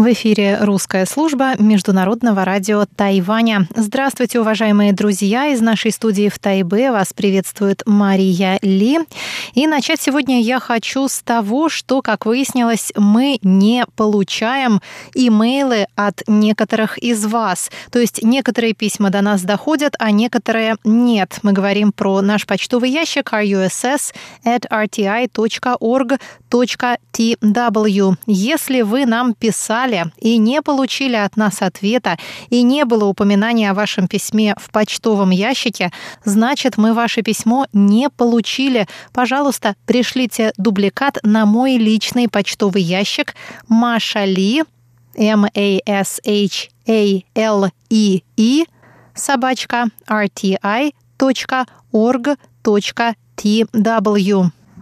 В эфире русская служба Международного радио Тайваня. Здравствуйте, уважаемые друзья! Из нашей студии в Тайбе вас приветствует Мария Ли. И начать сегодня я хочу с того, что, как выяснилось, мы не получаем имейлы от некоторых из вас. То есть некоторые письма до нас доходят, а некоторые нет. Мы говорим про наш почтовый ящик russ at rti.org.tw. Если вы нам писали писали и не получили от нас ответа, и не было упоминания о вашем письме в почтовом ящике, значит, мы ваше письмо не получили. Пожалуйста, пришлите дубликат на мой личный почтовый ящик Маша Ли, M-A-S-H-A-L-E-E, собачка rti.org.tw.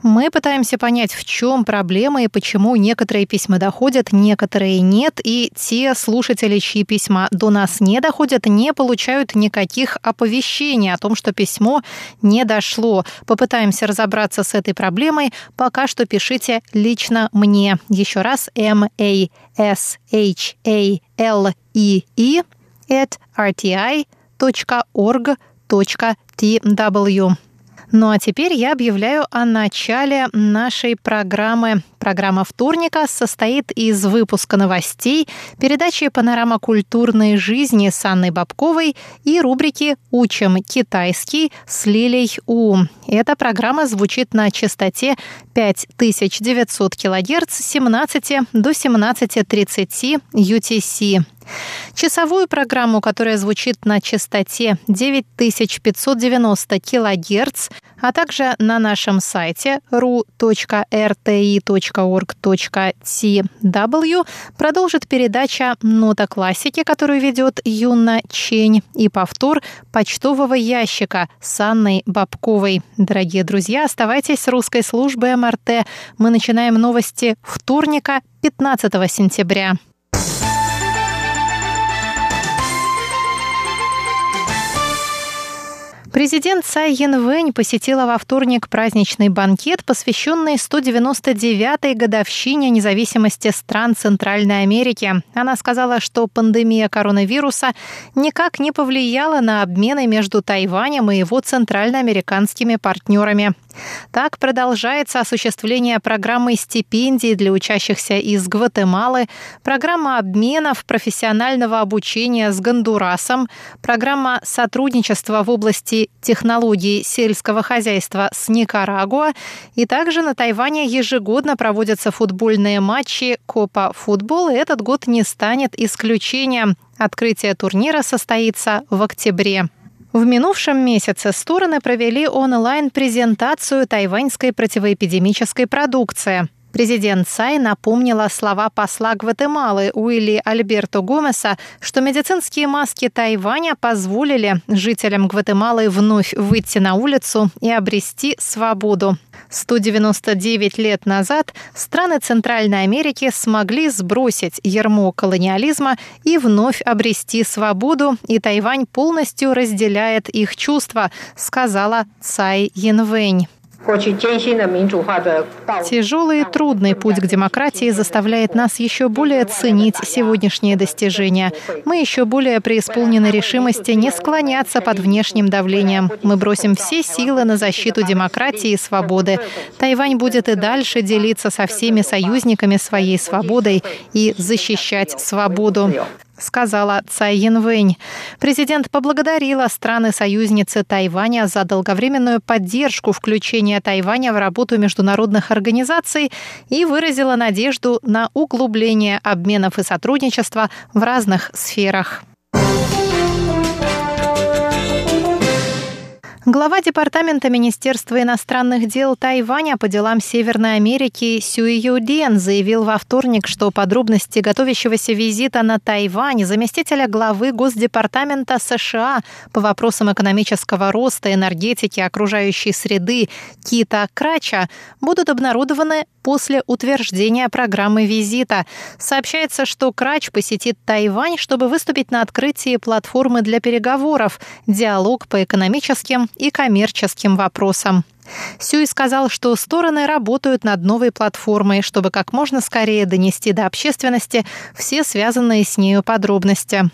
Мы пытаемся понять, в чем проблема и почему некоторые письма доходят, некоторые нет, и те слушатели, чьи письма до нас не доходят, не получают никаких оповещений о том, что письмо не дошло. Попытаемся разобраться с этой проблемой. Пока что пишите лично мне. Еще раз M A S H A L E E at rti.org.tw. Ну а теперь я объявляю о начале нашей программы. Программа вторника состоит из выпуска новостей, передачи «Панорама культурной жизни» с Анной Бабковой и рубрики «Учим китайский» с Лилей У. Эта программа звучит на частоте 5900 кГц с 17 до 17.30 UTC. Часовую программу, которая звучит на частоте 9590 кГц, а также на нашем сайте ru.rti.org.tw продолжит передача «Нота классики», которую ведет Юна Чень, и повтор почтового ящика с Анной Бабковой. Дорогие друзья, оставайтесь с русской службой МРТ. Мы начинаем новости вторника, 15 сентября. Президент Цай Янвэнь посетила во вторник праздничный банкет, посвященный 199-й годовщине независимости стран Центральной Америки. Она сказала, что пандемия коронавируса никак не повлияла на обмены между Тайванем и его центральноамериканскими партнерами. Так продолжается осуществление программы стипендий для учащихся из Гватемалы, программа обменов профессионального обучения с Гондурасом, программа сотрудничества в области технологий сельского хозяйства с Никарагуа. И также на Тайване ежегодно проводятся футбольные матчи Копа Футбол, и этот год не станет исключением. Открытие турнира состоится в октябре. В минувшем месяце стороны провели онлайн-презентацию тайваньской противоэпидемической продукции. Президент Цай напомнила слова посла Гватемалы Уилли Альберто Гомеса, что медицинские маски Тайваня позволили жителям Гватемалы вновь выйти на улицу и обрести свободу. 199 лет назад страны Центральной Америки смогли сбросить ярмо колониализма и вновь обрести свободу, и Тайвань полностью разделяет их чувства, сказала Цай Янвэнь. Тяжелый и трудный путь к демократии заставляет нас еще более ценить сегодняшние достижения. Мы еще более преисполнены решимости не склоняться под внешним давлением. Мы бросим все силы на защиту демократии и свободы. Тайвань будет и дальше делиться со всеми союзниками своей свободой и защищать свободу сказала Цай Янвэнь. Президент поблагодарила страны-союзницы Тайваня за долговременную поддержку включения Тайваня в работу международных организаций и выразила надежду на углубление обменов и сотрудничества в разных сферах. Глава Департамента Министерства иностранных дел Тайваня по делам Северной Америки Сюй Юден заявил во вторник, что подробности готовящегося визита на Тайвань заместителя главы Госдепартамента США по вопросам экономического роста, энергетики, окружающей среды Кита Крача будут обнародованы после утверждения программы визита. Сообщается, что Крач посетит Тайвань, чтобы выступить на открытии платформы для переговоров «Диалог по экономическим и коммерческим вопросам. Сюй сказал, что стороны работают над новой платформой, чтобы как можно скорее донести до общественности все связанные с нею подробности.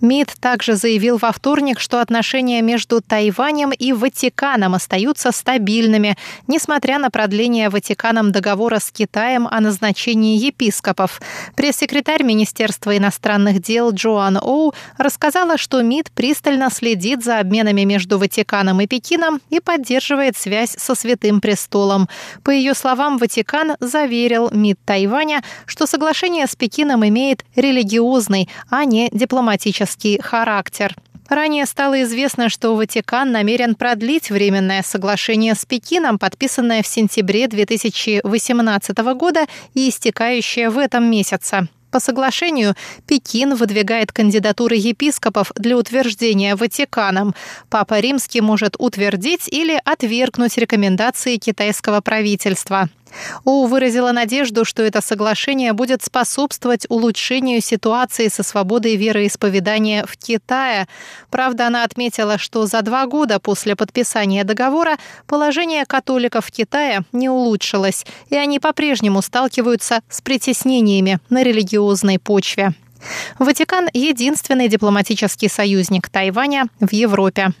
МИД также заявил во вторник, что отношения между Тайванем и Ватиканом остаются стабильными, несмотря на продление Ватиканом договора с Китаем о назначении епископов. Пресс-секретарь Министерства иностранных дел Джоан Оу рассказала, что МИД пристально следит за обменами между Ватиканом и Пекином и поддерживает связь со Святым Престолом. По ее словам, Ватикан заверил МИД Тайваня, что соглашение с Пекином имеет религиозный, а не дипломатический дипломатический характер. Ранее стало известно, что Ватикан намерен продлить временное соглашение с Пекином, подписанное в сентябре 2018 года и истекающее в этом месяце. По соглашению Пекин выдвигает кандидатуры епископов для утверждения Ватиканом. Папа Римский может утвердить или отвергнуть рекомендации китайского правительства. Оу выразила надежду, что это соглашение будет способствовать улучшению ситуации со свободой вероисповедания в Китае. Правда, она отметила, что за два года после подписания договора положение католиков в Китае не улучшилось, и они по-прежнему сталкиваются с притеснениями на религиозной почве. Ватикан – единственный дипломатический союзник Тайваня в Европе.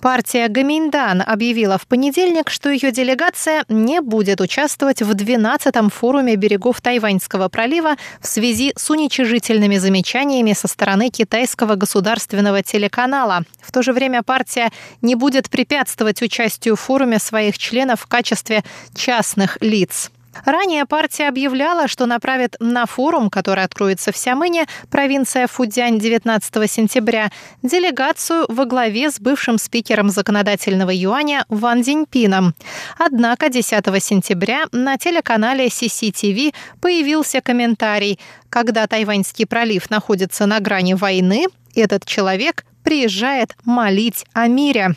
Партия Гаминьдан объявила в понедельник, что ее делегация не будет участвовать в 12-м форуме берегов Тайваньского пролива в связи с уничижительными замечаниями со стороны китайского государственного телеканала. В то же время партия не будет препятствовать участию в форуме своих членов в качестве частных лиц. Ранее партия объявляла, что направит на форум, который откроется в Сямыне, провинция Фудзянь 19 сентября, делегацию во главе с бывшим спикером законодательного юаня Ван Зиньпином. Однако 10 сентября на телеканале CCTV появился комментарий. Когда Тайваньский пролив находится на грани войны, этот человек приезжает молить о мире.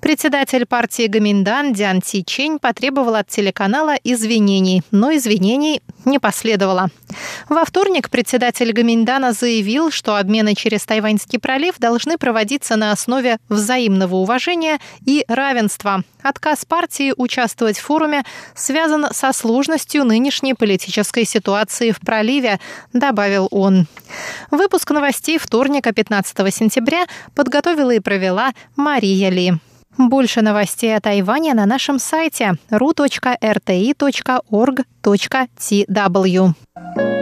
Председатель партии Гаминдан Диан Ти Чень потребовал от телеканала извинений, но извинений не последовало. Во вторник председатель Гаминдана заявил, что обмены через Тайваньский пролив должны проводиться на основе взаимного уважения и равенства. Отказ партии участвовать в форуме связан со сложностью нынешней политической ситуации в проливе, добавил он. Выпуск новостей вторника 15 сентября подготовила и провела Мария Ли. Больше новостей о Тайване на нашем сайте ru.rti.org.tw.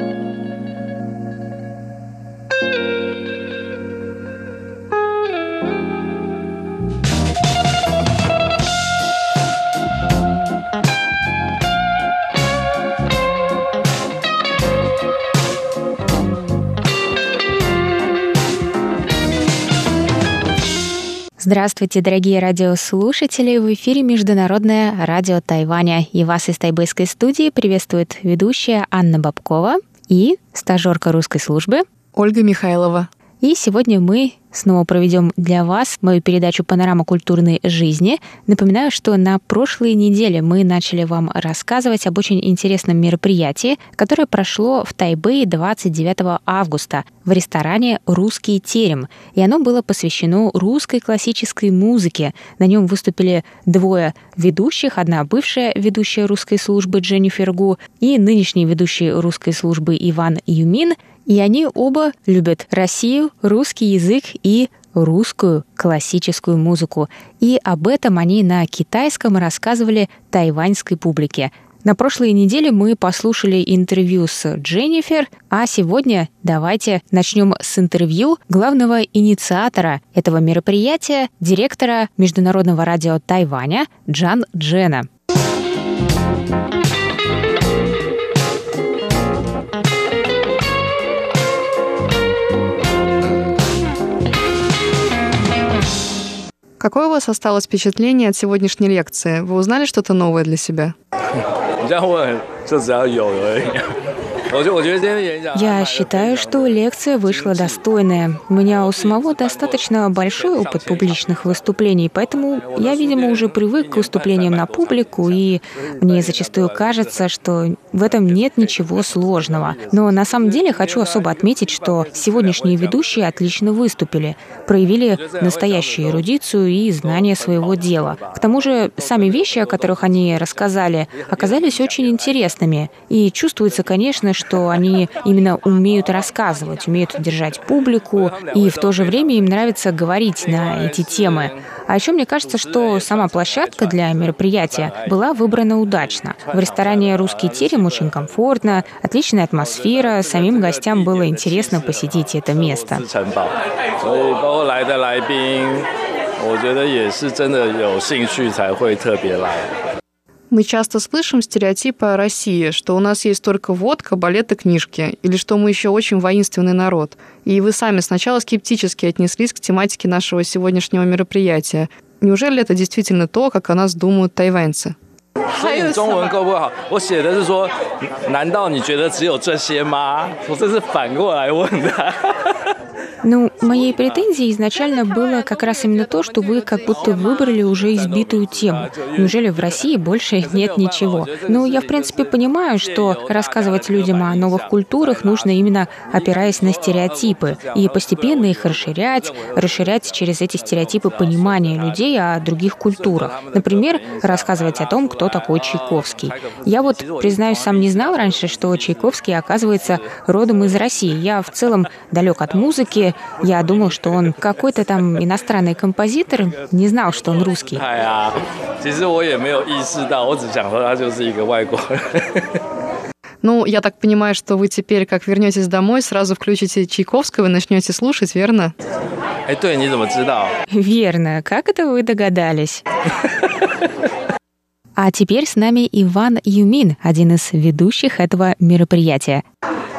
Здравствуйте, дорогие радиослушатели! В эфире Международное радио Тайваня. И вас из тайбэйской студии приветствует ведущая Анна Бабкова и стажерка русской службы Ольга Михайлова. И сегодня мы снова проведем для вас мою передачу «Панорама культурной жизни». Напоминаю, что на прошлой неделе мы начали вам рассказывать об очень интересном мероприятии, которое прошло в Тайбэе 29 августа в ресторане «Русский терем». И оно было посвящено русской классической музыке. На нем выступили двое ведущих, одна бывшая ведущая русской службы Дженнифер Гу и нынешний ведущий русской службы Иван Юмин – и они оба любят Россию, русский язык и русскую классическую музыку. И об этом они на китайском рассказывали тайваньской публике. На прошлой неделе мы послушали интервью с Дженнифер, а сегодня давайте начнем с интервью главного инициатора этого мероприятия, директора Международного радио Тайваня Джан Джена. Какое у вас осталось впечатление от сегодняшней лекции? Вы узнали что-то новое для себя? Я считаю, что лекция вышла достойная. У меня у самого достаточно большой опыт публичных выступлений, поэтому я, видимо, уже привык к выступлениям на публику, и мне зачастую кажется, что в этом нет ничего сложного. Но на самом деле хочу особо отметить, что сегодняшние ведущие отлично выступили, проявили настоящую эрудицию и знание своего дела. К тому же сами вещи, о которых они рассказали, оказались очень интересными. И чувствуется, конечно, что они именно умеют рассказывать, умеют держать публику, и в то же время им нравится говорить на эти темы. А еще мне кажется, что сама площадка для мероприятия была выбрана удачно. В ресторане «Русский терем» очень комфортно, отличная атмосфера, самим гостям было интересно посетить это место. 我觉得也是真的有兴趣才会特别来。 мы часто слышим стереотипы о России, что у нас есть только водка, балет и книжки, или что мы еще очень воинственный народ. И вы сами сначала скептически отнеслись к тематике нашего сегодняшнего мероприятия. Неужели это действительно то, как о нас думают тайваньцы? 所以中文够不好？我写的是说，难道你觉得只有这些吗？我这是反过来问的。 Ну, моей претензией изначально было как раз именно то, что вы как будто выбрали уже избитую тему. Неужели в России больше нет ничего? Ну, я, в принципе, понимаю, что рассказывать людям о новых культурах нужно именно опираясь на стереотипы и постепенно их расширять, расширять через эти стереотипы понимание людей о других культурах. Например, рассказывать о том, кто такой Чайковский. Я вот, признаюсь, сам не знал раньше, что Чайковский, оказывается, родом из России. Я в целом далек от музыки, я думал, что он какой-то там иностранный композитор, не знал, что он русский. Ну, я так понимаю, что вы теперь, как вернетесь домой, сразу включите Чайковского и начнете слушать, верно? Верно. Как это вы догадались? А теперь с нами Иван Юмин, один из ведущих этого мероприятия.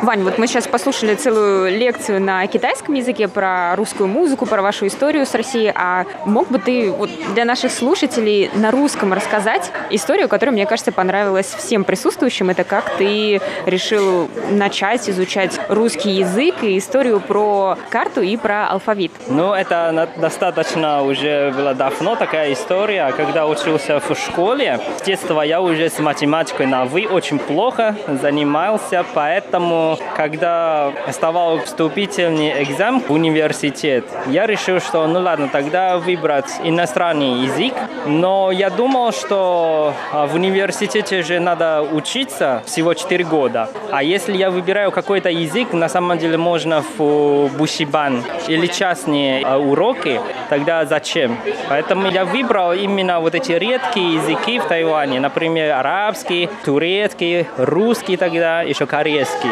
Вань, вот мы сейчас послушали целую лекцию на китайском языке про русскую музыку, про вашу историю с Россией. А мог бы ты вот для наших слушателей на русском рассказать историю, которая, мне кажется, понравилась всем присутствующим? Это как ты решил начать изучать русский язык и историю про карту и про алфавит? Ну, это достаточно уже было давно такая история. Когда учился в школе, с детства я уже с математикой на «вы» очень плохо занимался, поэтому когда оставал вступительный экзамен в университет, я решил, что ну ладно, тогда выбрать иностранный язык. Но я думал, что а, в университете же надо учиться всего 4 года. А если я выбираю какой-то язык, на самом деле можно в бусибан или частные а, уроки, тогда зачем? Поэтому я выбрал именно вот эти редкие языки в Тайване, например, арабский, турецкий, русский тогда, еще корейский.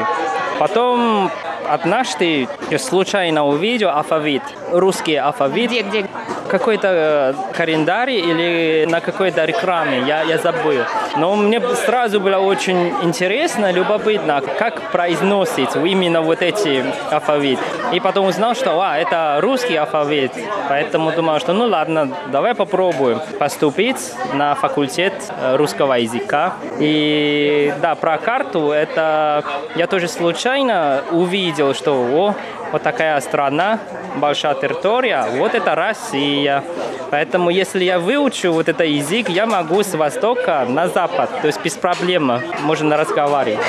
Потом однажды случайно увидел алфавит, русский алфавит. Где, где? Какой-то э, календарь или на какой-то рекламе, я, я забыл. Но мне сразу было очень интересно, любопытно, как произносить именно вот эти алфавит. И потом узнал, что а, это русский алфавит. Поэтому думал, что ну ладно, давай попробуем поступить на факультет э, русского языка. И да, про карту это я тоже случайно увидел, что о, вот такая страна, большая территория, вот это Россия. Поэтому если я выучу вот этот язык, я могу с востока на запад, то есть без проблем можно разговаривать.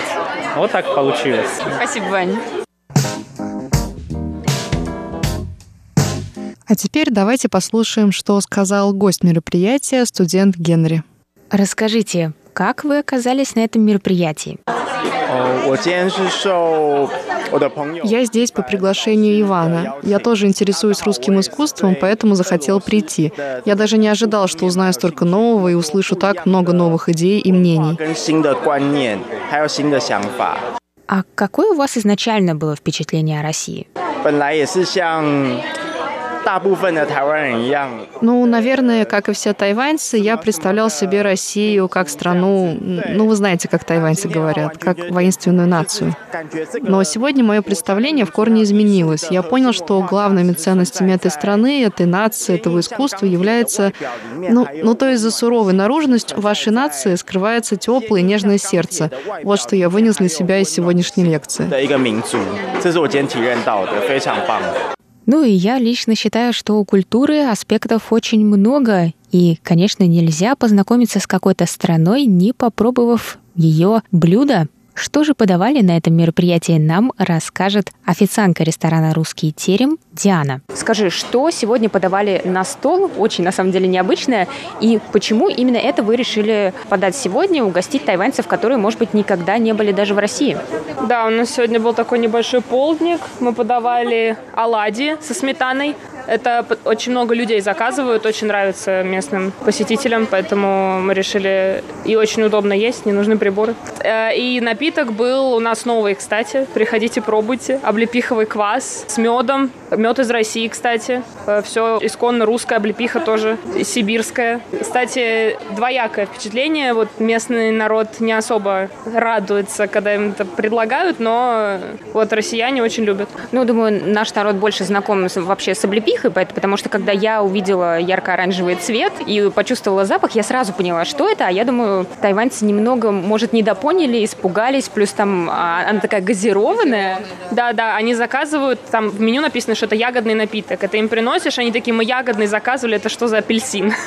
Вот так получилось. Спасибо, Ваня. А теперь давайте послушаем, что сказал гость мероприятия, студент Генри. Расскажите, как вы оказались на этом мероприятии? Я здесь по приглашению Ивана. Я тоже интересуюсь русским искусством, поэтому захотел прийти. Я даже не ожидал, что узнаю столько нового и услышу так много новых идей и мнений. А какое у вас изначально было впечатление о России? 大部分的台湾人一样。Ну, наверное, как и все тайваньцы, я представлял себе Россию как страну, ну, вы знаете, как тайваньцы говорят, как воинственную нацию. Но сегодня мое представление в корне изменилось. Я понял, что главными ценностями этой страны, этой нации, этого искусства является, ну, ну то есть за суровой наружностью вашей нации скрывается теплое и нежное сердце. Вот что я вынес для себя из сегодняшней лекции. Ну и я лично считаю, что у культуры аспектов очень много, и, конечно, нельзя познакомиться с какой-то страной, не попробовав ее блюдо. Что же подавали на этом мероприятии, нам расскажет официантка ресторана «Русский терем» Диана. Скажи, что сегодня подавали на стол? Очень, на самом деле, необычное. И почему именно это вы решили подать сегодня, угостить тайваньцев, которые, может быть, никогда не были даже в России? Да, у нас сегодня был такой небольшой полдник. Мы подавали оладьи со сметаной. Это очень много людей заказывают, очень нравится местным посетителям, поэтому мы решили... И очень удобно есть, не нужны приборы. Э, и напиток был у нас новый, кстати. Приходите, пробуйте. Облепиховый квас с медом. Мед из России, кстати. Э, Все исконно русская облепиха тоже, сибирская. Кстати, двоякое впечатление. Вот местный народ не особо радуется, когда им это предлагают, но вот россияне очень любят. Ну, думаю, наш народ больше знаком вообще с облепихой, облепихой, потому что когда я увидела ярко-оранжевый цвет и почувствовала запах, я сразу поняла, что это. А я думаю, тайваньцы немного, может, недопоняли, испугались, плюс там а, она такая газированная. Да-да, они заказывают, там в меню написано, что это ягодный напиток. Это им приносишь, они такие, мы ягодный заказывали, это что за апельсин?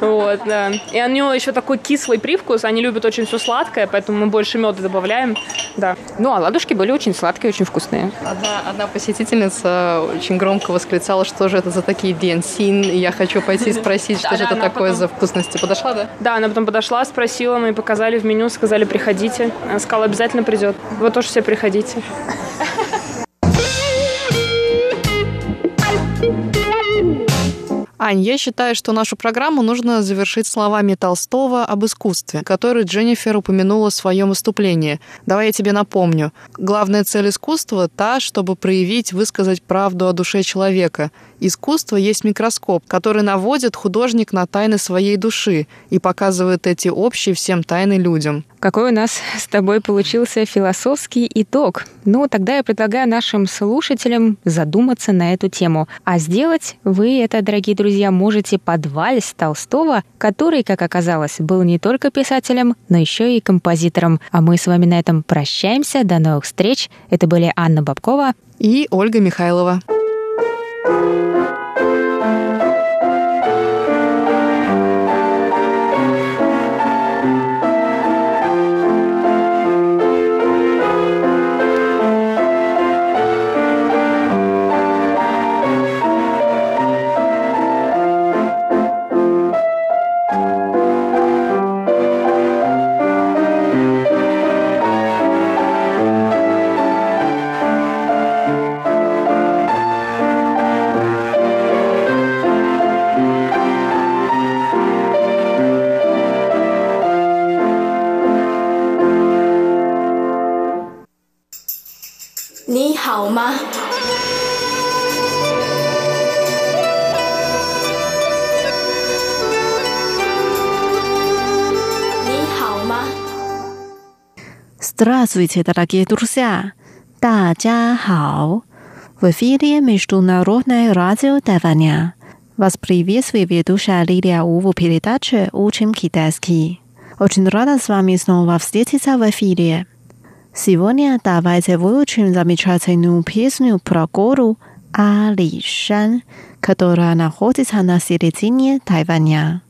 Вот, да. И у него еще такой кислый привкус, они любят очень все сладкое, поэтому мы больше меда добавляем, да. Ну, а ладушки были очень сладкие, очень вкусные. Одна, одна посетительница очень громко восклицала, что же это за такие денсин, и я хочу пойти спросить, что же это такое за вкусности. Подошла, да? Да, она потом подошла, спросила, мы показали в меню, сказали, приходите. Она сказала, обязательно придет. Вы тоже все приходите. Ань, я считаю, что нашу программу нужно завершить словами Толстого об искусстве, который Дженнифер упомянула в своем выступлении. Давай я тебе напомню. Главная цель искусства – та, чтобы проявить, высказать правду о душе человека – Искусство есть микроскоп, который наводит художник на тайны своей души и показывает эти общие всем тайны людям. Какой у нас с тобой получился философский итог. Ну, тогда я предлагаю нашим слушателям задуматься на эту тему. А сделать вы это, дорогие друзья, можете под вальс Толстого, который, как оказалось, был не только писателем, но еще и композитором. А мы с вами на этом прощаемся. До новых встреч. Это были Анна Бабкова и Ольга Михайлова. Música Здравствуйте, дорогие друзья! 大家好! В эфире Международное радио Тайваня. Вас приветствует ведущая Лилия У в передаче «Учим китайский». Очень рада с вами снова встретиться в эфире. Сегодня давайте выучим замечательную песню про гору Алишан, которая находится на середине Тайваня.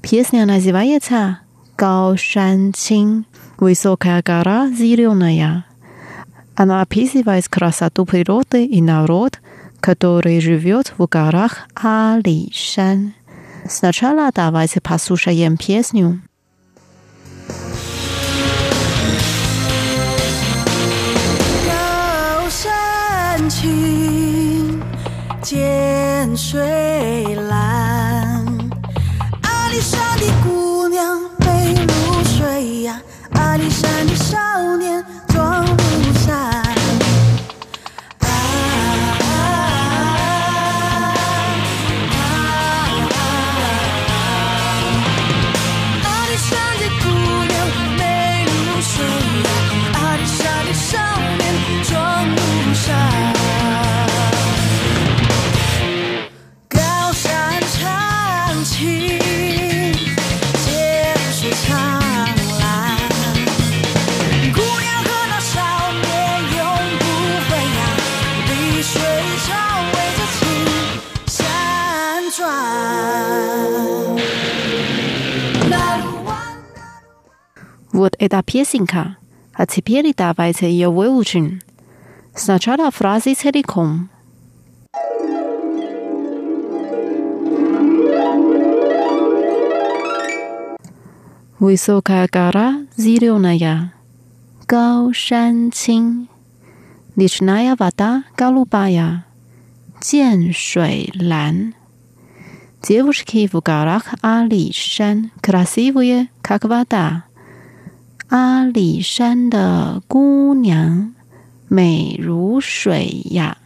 Песня называется «Гаошан Чин» высокая гора зеленая. Она описывает красоту природы и народ, который живет в горах Алишан. Сначала давайте послушаем песню. 见水蓝，阿里山的姑娘美如水呀。阿里山的少年 Вот эта песенка. А теперь давайте ее выучим. Сначала фразы целиком. Высокая гора зеленая, Гау Шан Чин, речная вода голубая, Ден Шуй Лан. Девушки в горах Али Шан красивые, как вода. Алишан 的姑娘美如水呀。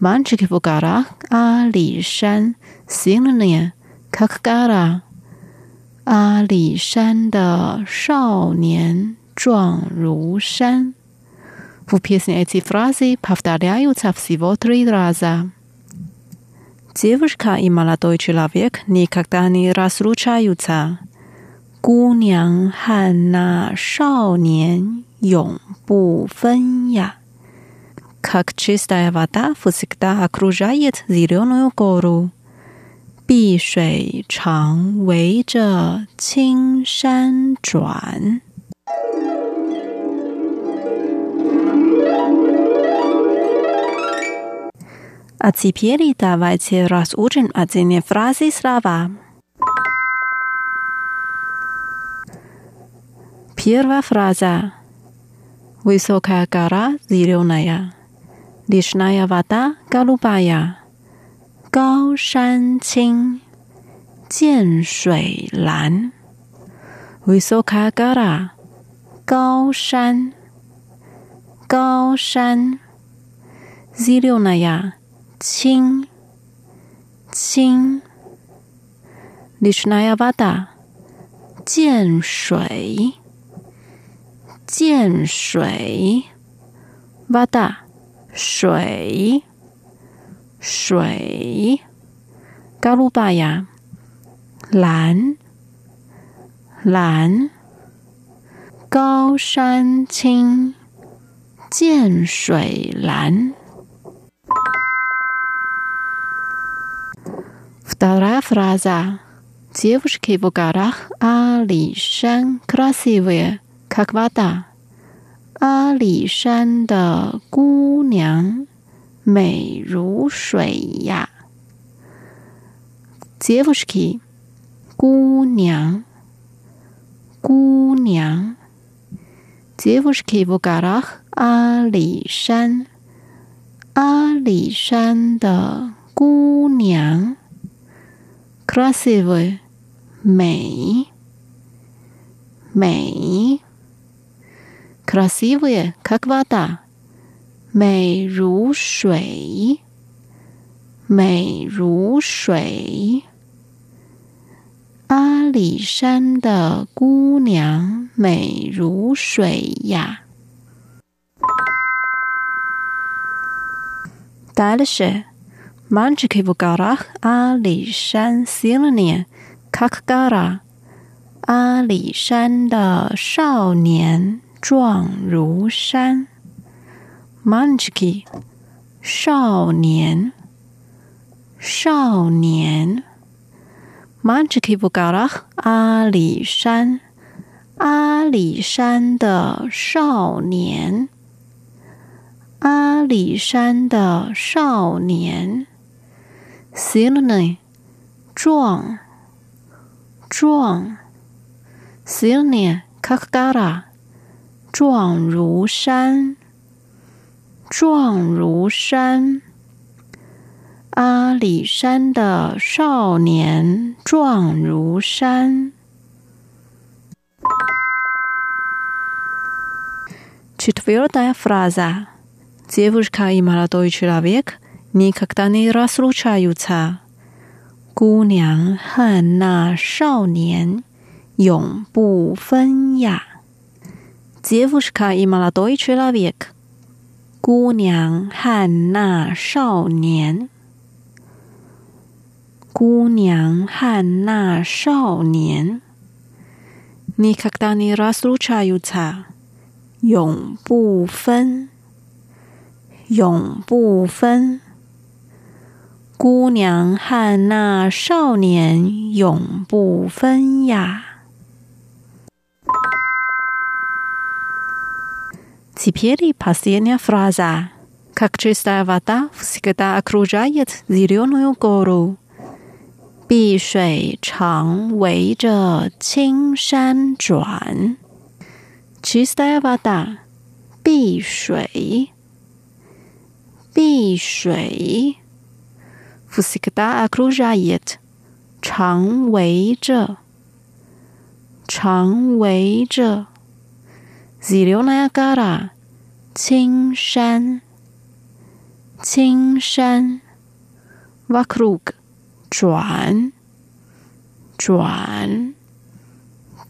Мальчики в горах Алишан сильные, как гора. 阿里山的少年壮如山。В песне эти фразы повторяются всего три раза. Девушка и молодой человек никогда не разлучаются. 姑娘和那少年永不分呀。Как чистая вода всегда окружает зеленую гору. 碧水常围着青山转。А теперь давайте разучим отдельные фразы слова. Первая фраза. Высокая гора зеленая. Речная вода голубая. Гау шан чин. Кен шуй лан. Высокая гора. Гау шан. Гау шан. Зеленая. Чин. Чин. Речная вода. 见水。涧水。Вода，水。水，高卢巴呀，蓝，蓝，高山青，涧水蓝。Вторая фраза. Девушки в горах Алишан красивые, как вода. Алишан 的姑娘美如水呀，девушки，姑娘，姑娘，девушки в горах 阿里山，阿里山的姑娘，красивые，美，美 ，красивые как вода。美如水，美如水。阿里山的姑娘美如水呀。Дальше, мальчики в горах Алишан сильнее, как гора。阿里山的少年 壮如山。Munchki，少年，少年。Munchki b u g a r a 阿里山，阿里山的少年，阿里山的少年。Silny，壮，壮。Silny，Kakgara。壮如山。壮如山，阿里山的少年壮如山。Четвертая фраза. Девушка и молодой человек никогда не разлучаются. 姑娘和那少年永不分呀。 Девушка и молодой человек 姑娘和那少年，姑娘和那少年，你看到你拉苏查有差，永不分，永不分。姑娘和那少年永不分呀。 Теперь и последняя фраза. Как чистая вода всегда окружает зеленую гору. 碧水常围着青山转。Чистая вода，碧水，碧水。Всегда окружает，常围着，常围着。 Zieloная gora，青山，青山。Vokruг，转，转。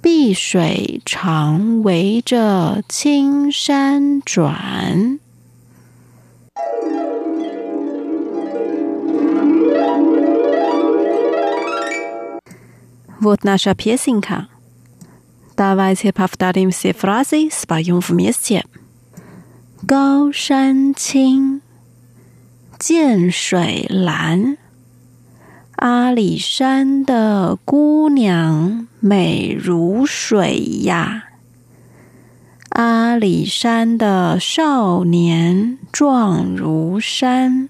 碧水常围着青山转。Вот наша песенка. Давайте повторим все фразы, споем вместе. 高山青，涧水蓝。阿里山的姑娘美如水呀，阿里山的少年壮如山。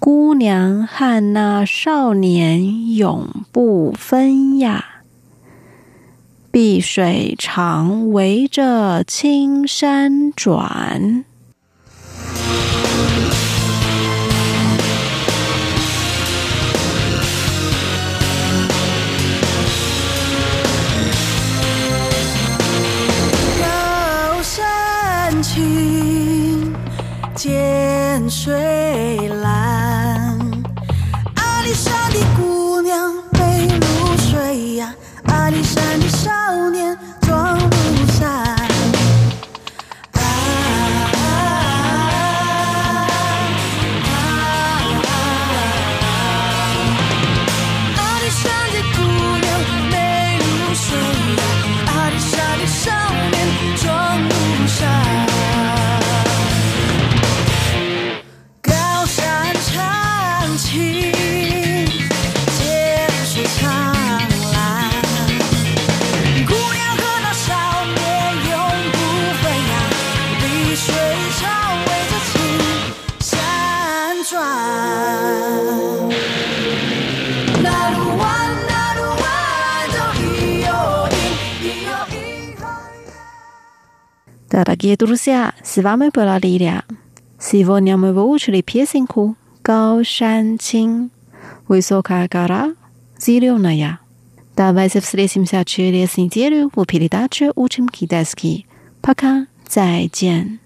姑娘和那少年永不分呀， 碧水长围着青山转。高山青涧水 Дорогие друзья, с вами была Лилия. Сегодня мы выучили песенку «Гао Шан Чин» Высокая гора, зеленая. Давайте встретимся через неделю в передаче «Учим китайский». Пока, 再见。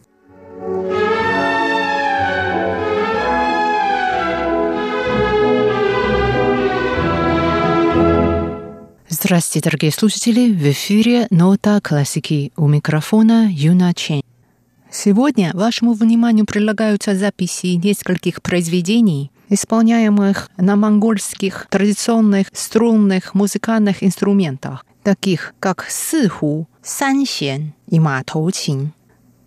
Здравствуйте, дорогие слушатели! В эфире «Нота классики» у микрофона Юна Чен. Сегодня вашему вниманию предлагаются записи нескольких произведений, исполняемых на монгольских традиционных струнных музыкальных инструментах, таких как сыху, сансен и матоучин.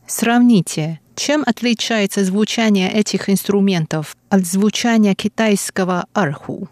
Сравните, чем отличается звучание этих инструментов от звучания китайского арху.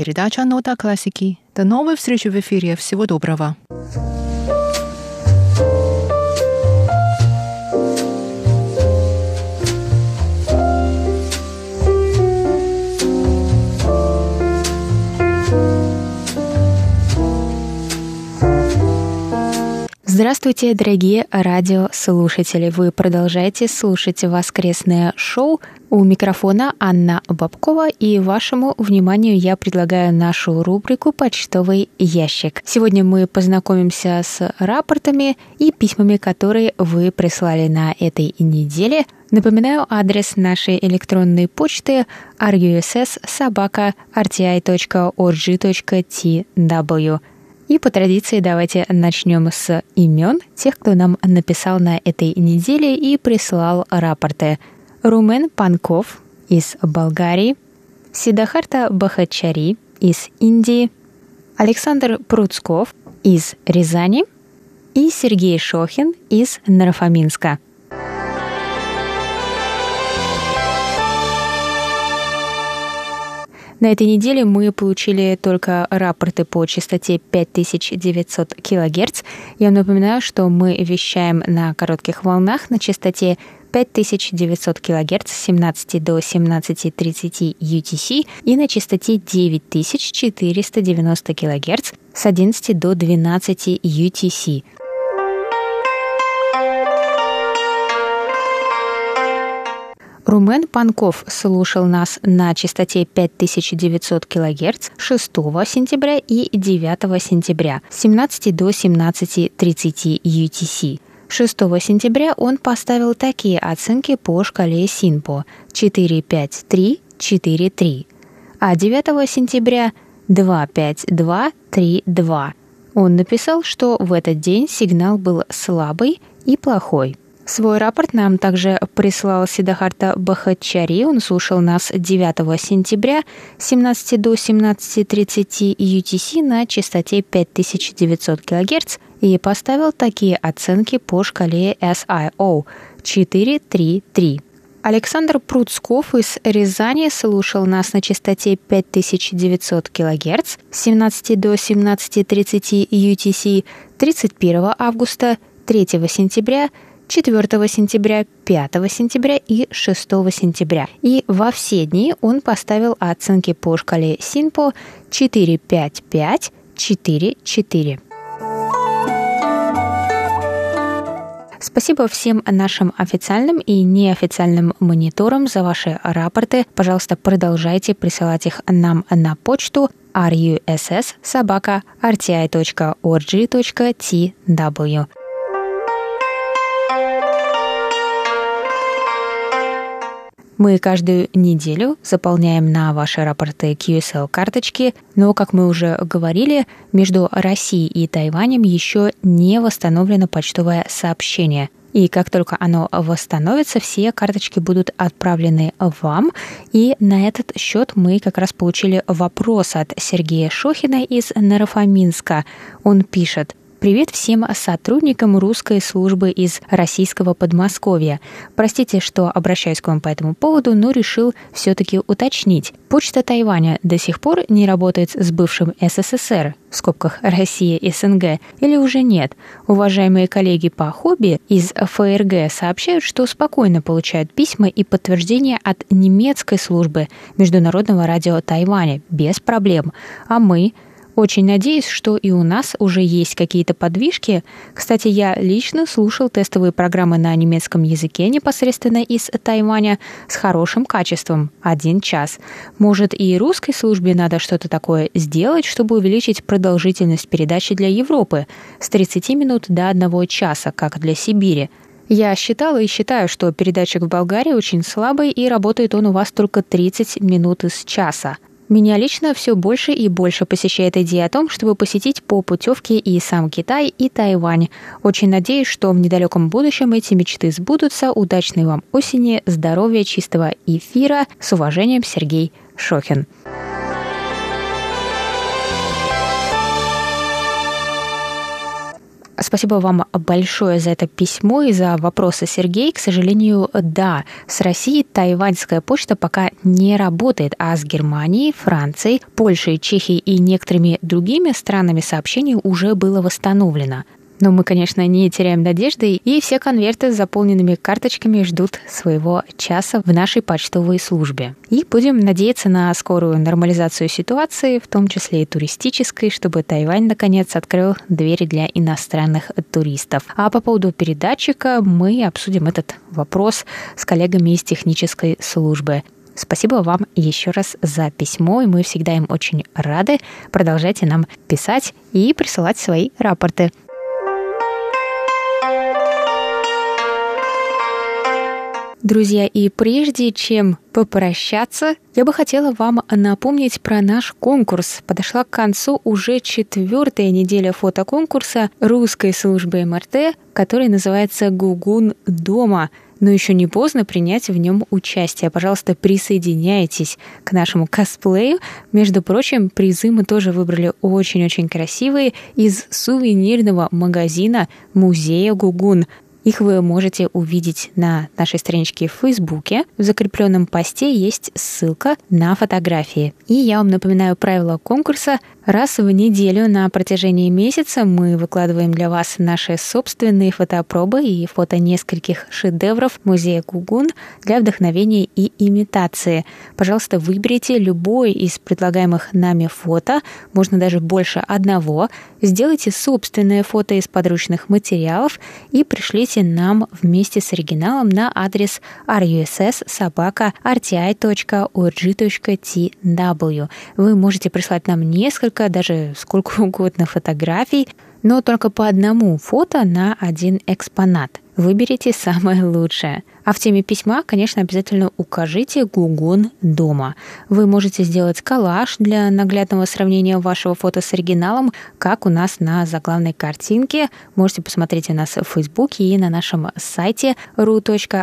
Передача «Нота классики». До новой встречи в эфире. Всего доброго. Здравствуйте, дорогие радиослушатели! Вы продолжаете слушать воскресное шоу. У микрофона Анна Бабкова, и вашему вниманию я предлагаю нашу рубрику «Почтовый ящик». Сегодня мы познакомимся с рапортами и письмами, которые вы прислали на этой неделе. Напоминаю адрес нашей электронной почты russ.rti.org.tw. И по традиции давайте начнем с имен тех, кто нам написал на этой неделе и прислал рапорты. Румен Панков из Болгарии, Сидахарта Бахачари из Индии, Александр Пруцков из Рязани и Сергей Шохин из Нарафаминска – На этой неделе мы получили только рапорты по частоте 5900 кГц. Я напоминаю, что мы вещаем на коротких волнах на частоте 5900 кГц с 17 до 17.30 UTC и на частоте 9490 кГц с 11 до 12 UTC. Румен Панков слушал нас на частоте 5900 кГц 6 сентября и 9 сентября с 17 до 17.30 UTC. 6 сентября он поставил такие оценки по шкале Синпо 4, 5, 3, 4, 3, а 9 сентября 2, 5, 2, 3, 2. Он написал, что в этот день сигнал был слабый и плохой. Свой рапорт нам также прислал Сидахарта Бахачари. Он слушал нас 9 сентября с 17 до 17.30 UTC на частоте 5900 кГц и поставил такие оценки по шкале SIO 433. Александр Пруцков из Рязани слушал нас на частоте 5900 кГц с 17 до 17.30 UTC 31 августа, 3 сентября – 4 сентября, 5 сентября и 6 сентября. И во все дни он поставил оценки по шкале СИНПО 4, 5, Спасибо всем нашим официальным и неофициальным мониторам за ваши рапорты. Пожалуйста, продолжайте присылать их нам на почту russ собака rti.org.tw. Мы каждую неделю заполняем на ваши рапорты QSL-карточки, но, как мы уже говорили, между Россией и Тайванем еще не восстановлено почтовое сообщение. И как только оно восстановится, все карточки будут отправлены вам. И на этот счет мы как раз получили вопрос от Сергея Шохина из Нарафаминска. Он пишет, Привет всем сотрудникам русской службы из российского Подмосковья. Простите, что обращаюсь к вам по этому поводу, но решил все-таки уточнить. Почта Тайваня до сих пор не работает с бывшим СССР, в скобках Россия СНГ, или уже нет? Уважаемые коллеги по хобби из ФРГ сообщают, что спокойно получают письма и подтверждения от немецкой службы Международного радио Тайваня без проблем. А мы очень надеюсь, что и у нас уже есть какие-то подвижки. Кстати, я лично слушал тестовые программы на немецком языке непосредственно из Тайваня с хорошим качеством, один час. Может, и русской службе надо что-то такое сделать, чтобы увеличить продолжительность передачи для Европы с 30 минут до 1 часа, как для Сибири. Я считала и считаю, что передатчик в Болгарии очень слабый, и работает он у вас только 30 минут из часа. Меня лично все больше и больше посещает идея о том, чтобы посетить по путевке и сам Китай, и Тайвань. Очень надеюсь, что в недалеком будущем эти мечты сбудутся. Удачной вам осени, здоровья, чистого эфира. С уважением, Сергей Шохин. Спасибо вам большое за это письмо и за вопросы, Сергей. К сожалению, да, с Россией тайваньская почта пока не работает, а с Германией, Францией, Польшей, Чехией и некоторыми другими странами сообщение уже было восстановлено. Но мы, конечно, не теряем надежды, и все конверты с заполненными карточками ждут своего часа в нашей почтовой службе. И будем надеяться на скорую нормализацию ситуации, в том числе и туристической, чтобы Тайвань, наконец, открыл двери для иностранных туристов. А по поводу передатчика мы обсудим этот вопрос с коллегами из технической службы. Спасибо вам еще раз за письмо, и мы всегда им очень рады. Продолжайте нам писать и присылать свои рапорты. Друзья, и прежде чем попрощаться, я бы хотела вам напомнить про наш конкурс. Подошла к концу уже четвертая неделя фотоконкурса русской службы МРТ, который называется «Гугун дома», но еще не поздно принять в нем участие. Пожалуйста, присоединяйтесь к нашему косплею. Между прочим, призы мы тоже выбрали очень-очень красивые из сувенирного магазина музея Гугун. Их вы можете увидеть на нашей страничке в Фейсбуке. В закрепленном посте есть ссылка на фотографии. И я вам напоминаю правила конкурса. Раз в неделю на протяжении месяца мы выкладываем для вас наши собственные фотопробы и фото нескольких шедевров музея Гугун для вдохновения и имитации. Пожалуйста, выберите любой из предлагаемых нами фото, можно даже больше одного. Сделайте собственное фото из подручных материалов и пришлите нам вместе с оригиналом на адрес russ.rti.org.tw. Вы можете прислать нам несколько, даже сколько угодно фотографий, но только по одному фото на один экспонат. Выберите самое лучшее. А в теме письма, конечно, обязательно укажите Гугун дома. Вы можете сделать коллаж для наглядного сравнения вашего фото с оригиналом, как у нас на заглавной картинке. Можете посмотреть у нас в Фейсбуке и на нашем сайте ru.rti.org.tw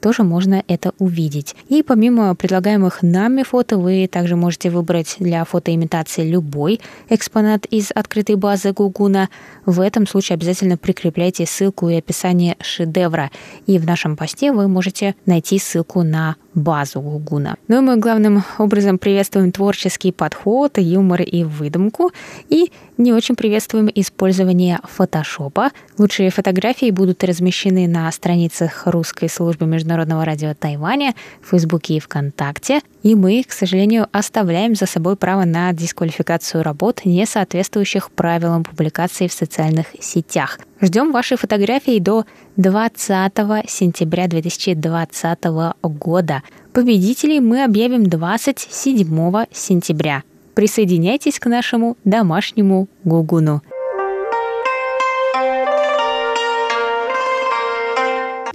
тоже можно это увидеть. И помимо предлагаемых нами фото, вы также можете выбрать для фотоимитации любой экспонат из открытой базы Гугуна. В этом случае обязательно прикрепляйте ссылку и описание шедевра. И в нашем посте вы можете найти ссылку на базу Гугуна. Ну и мы главным образом приветствуем творческий подход, юмор и выдумку, и не очень приветствуем использование фотошопа. Лучшие фотографии будут размещены на страницах русской службы международного радио Тайваня, в Фейсбуке и ВКонтакте, и мы, к сожалению, оставляем за собой право на дисквалификацию работ, не соответствующих правилам публикации в социальных сетях. Ждем ваши фотографии до 20 сентября 2020 года. Победителей мы объявим 27 сентября. Присоединяйтесь к нашему домашнему гугуну.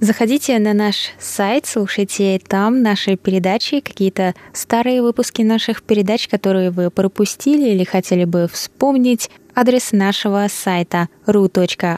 Заходите на наш сайт, слушайте там наши передачи, какие-то старые выпуски наших передач, которые вы пропустили или хотели бы вспомнить. Адрес нашего сайта ru.rti.org.tw.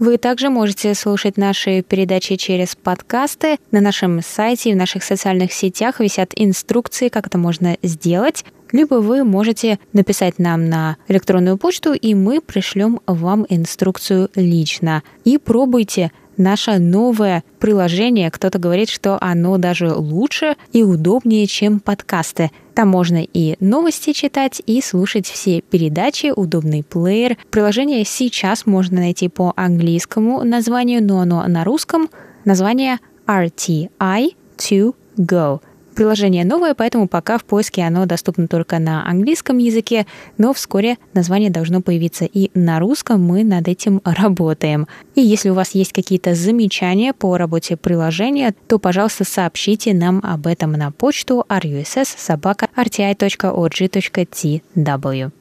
Вы также можете слушать наши передачи через подкасты. На нашем сайте и в наших социальных сетях висят инструкции, как это можно сделать. Либо вы можете написать нам на электронную почту, и мы пришлем вам инструкцию лично. И пробуйте наше новое приложение. Кто-то говорит, что оно даже лучше и удобнее, чем подкасты. Там можно и новости читать, и слушать все передачи, удобный плеер. Приложение сейчас можно найти по английскому названию, но оно на русском. Название RTI2Go. Приложение новое, поэтому пока в поиске оно доступно только на английском языке, но вскоре название должно появиться и на русском, мы над этим работаем. И если у вас есть какие-то замечания по работе приложения, то, пожалуйста, сообщите нам об этом на почту russ.rti.org.tw.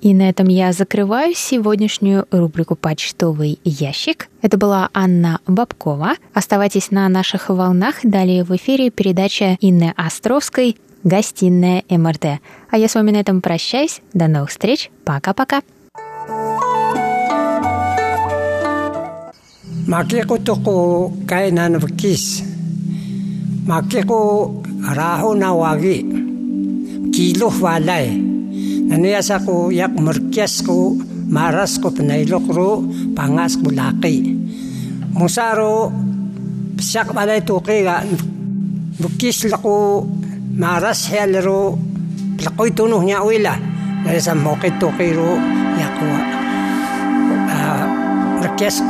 И на этом я закрываю сегодняшнюю рубрику «Почтовый ящик». Это была Анна Бабкова. Оставайтесь на наших волнах. Далее в эфире передача Инны Островской «Гостиная МРТ». А я с вами на этом прощаюсь. До новых встреч. Пока-пока. Vkis. Makiku rauna wagi. Kiluh walai. Naniasa ko yak merkias ko maras ko panailok ro pangas ko laki. Musaro siyak balay tuki ga bukis laku maras helero laku itu nuhnya uila dari sama kita kiro ya kuwa ah, rekes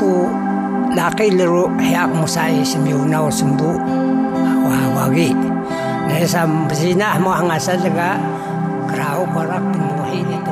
laki lero hiak musai semiunau sembu. Wawagi dari sama sina mau ngasal juga kerau korak penuhi itu.